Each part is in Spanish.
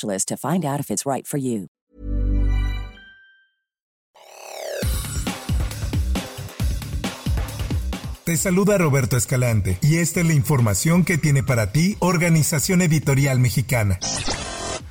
to find out if it's right for you. Te saluda Roberto Escalante y esta es la información que tiene para ti Organización Editorial Mexicana.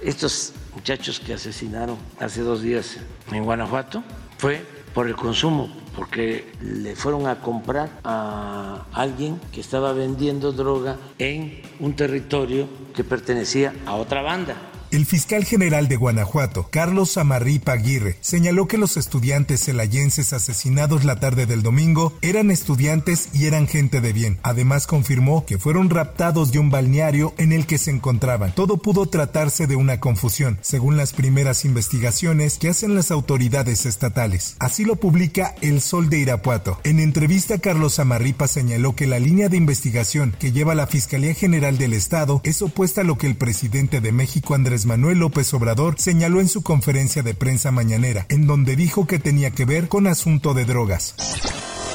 Estos muchachos que asesinaron hace dos días en Guanajuato fue por el consumo, porque le fueron a comprar a alguien que estaba vendiendo droga en un territorio que pertenecía a otra banda. El fiscal general de Guanajuato, Carlos Amarripa Aguirre, señaló que los estudiantes celayenses asesinados la tarde del domingo eran estudiantes y eran gente de bien. Además confirmó que fueron raptados de un balneario en el que se encontraban. Todo pudo tratarse de una confusión, según las primeras investigaciones que hacen las autoridades estatales. Así lo publica El Sol de Irapuato. En entrevista, Carlos Amarripa señaló que la línea de investigación que lleva la Fiscalía General del Estado es opuesta a lo que el presidente de México, Andrés Manuel López Obrador señaló en su conferencia de prensa mañanera, en donde dijo que tenía que ver con asunto de drogas.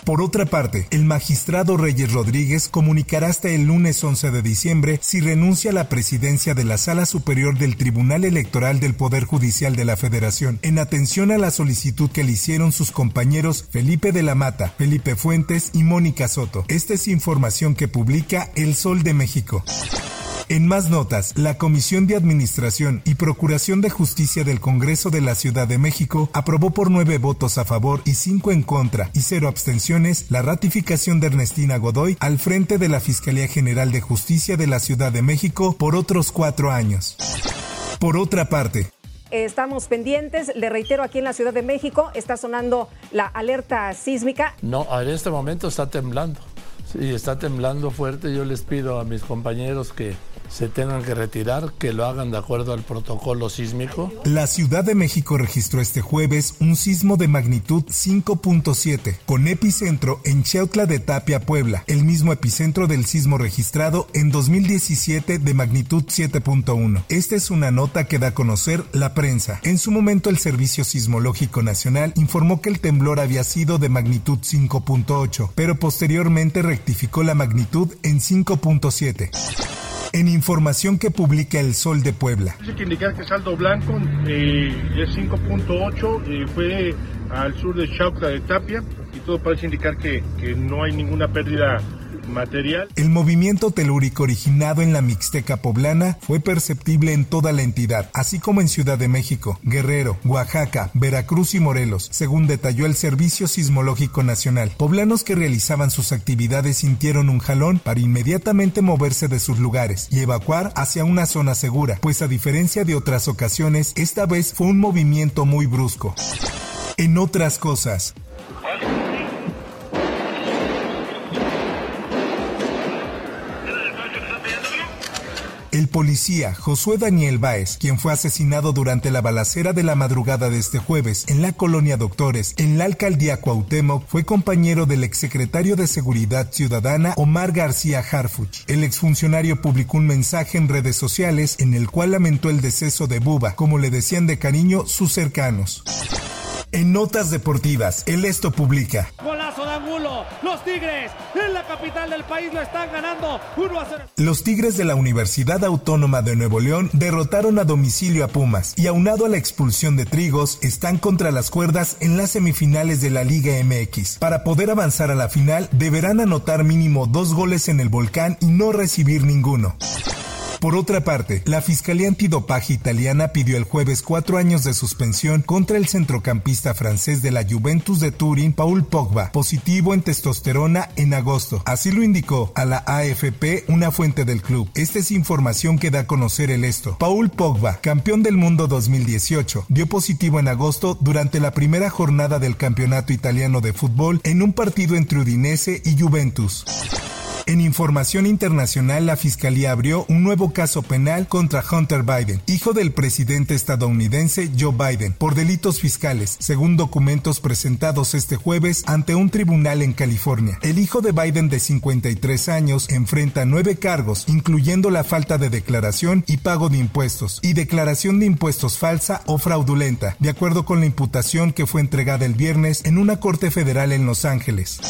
Por otra parte, el magistrado Reyes Rodríguez comunicará hasta el lunes 11 de diciembre si renuncia a la presidencia de la Sala Superior del Tribunal Electoral del Poder Judicial de la Federación, en atención a la solicitud que le hicieron sus compañeros Felipe de la Mata, Felipe Fuentes y Mónica Soto. Esta es información que publica El Sol de México. En más notas, la Comisión de Administración y Procuración de Justicia del Congreso de la Ciudad de México aprobó por nueve votos a favor y cinco en contra y cero abstenciones la ratificación de Ernestina Godoy al frente de la Fiscalía General de Justicia de la Ciudad de México por otros cuatro años. Por otra parte, Estamos pendientes, le reitero, aquí en la Ciudad de México está sonando la alerta sísmica. No, en este momento está temblando. Sí, está temblando fuerte. Yo les pido a mis compañeros que se tengan que retirar, que lo hagan de acuerdo al protocolo sísmico. La Ciudad de México registró este jueves un sismo de magnitud 5.7, con epicentro en Cheutla de Tapia, Puebla, el mismo epicentro del sismo registrado en 2017 de magnitud 7.1. Esta es una nota que da a conocer la prensa. En su momento el Servicio Sismológico Nacional informó que el temblor había sido de magnitud 5.8, pero posteriormente rectificó la magnitud en 5.7 en información que publica El Sol de Puebla. Hay que indicar que saldo blanco eh, es 5.8, eh, fue al sur de Chauca de Tapia y todo parece indicar que, que no hay ninguna pérdida material. El movimiento telúrico originado en la Mixteca poblana fue perceptible en toda la entidad, así como en Ciudad de México, Guerrero, Oaxaca, Veracruz y Morelos, según detalló el Servicio Sismológico Nacional. Poblanos que realizaban sus actividades sintieron un jalón para inmediatamente moverse de sus lugares y evacuar hacia una zona segura, pues a diferencia de otras ocasiones, esta vez fue un movimiento muy brusco. En otras cosas, El policía Josué Daniel Báez, quien fue asesinado durante la balacera de la madrugada de este jueves en la colonia Doctores, en la alcaldía Cuauhtémoc, fue compañero del exsecretario de Seguridad Ciudadana Omar García Harfuch. El exfuncionario publicó un mensaje en redes sociales en el cual lamentó el deceso de Buba, como le decían de cariño sus cercanos. En notas deportivas, el Esto publica. Angulo. Los Tigres en la capital del país lo están ganando 1 a 0. Los Tigres de la Universidad Autónoma de Nuevo León derrotaron a domicilio a Pumas y aunado a la expulsión de Trigos, están contra las cuerdas en las semifinales de la Liga MX. Para poder avanzar a la final, deberán anotar mínimo dos goles en el volcán y no recibir ninguno. Por otra parte, la Fiscalía Antidopaje italiana pidió el jueves cuatro años de suspensión contra el centrocampista francés de la Juventus de Turín, Paul Pogba, positivo en testosterona en agosto. Así lo indicó a la AFP una fuente del club. Esta es información que da a conocer el esto. Paul Pogba, campeón del mundo 2018, dio positivo en agosto durante la primera jornada del campeonato italiano de fútbol en un partido entre Udinese y Juventus. En información internacional, la Fiscalía abrió un nuevo caso penal contra Hunter Biden, hijo del presidente estadounidense Joe Biden, por delitos fiscales, según documentos presentados este jueves ante un tribunal en California. El hijo de Biden de 53 años enfrenta nueve cargos, incluyendo la falta de declaración y pago de impuestos, y declaración de impuestos falsa o fraudulenta, de acuerdo con la imputación que fue entregada el viernes en una corte federal en Los Ángeles.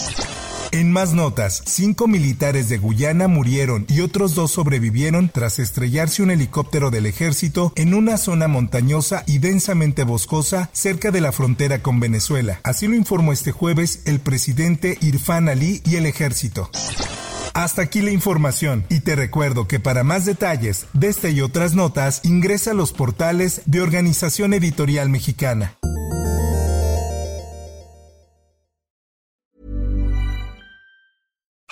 En más notas, cinco militares de Guyana murieron y otros dos sobrevivieron tras estrellarse un helicóptero del ejército en una zona montañosa y densamente boscosa cerca de la frontera con Venezuela. Así lo informó este jueves el presidente Irfan Ali y el ejército. Hasta aquí la información y te recuerdo que para más detalles de esta y otras notas ingresa a los portales de Organización Editorial Mexicana.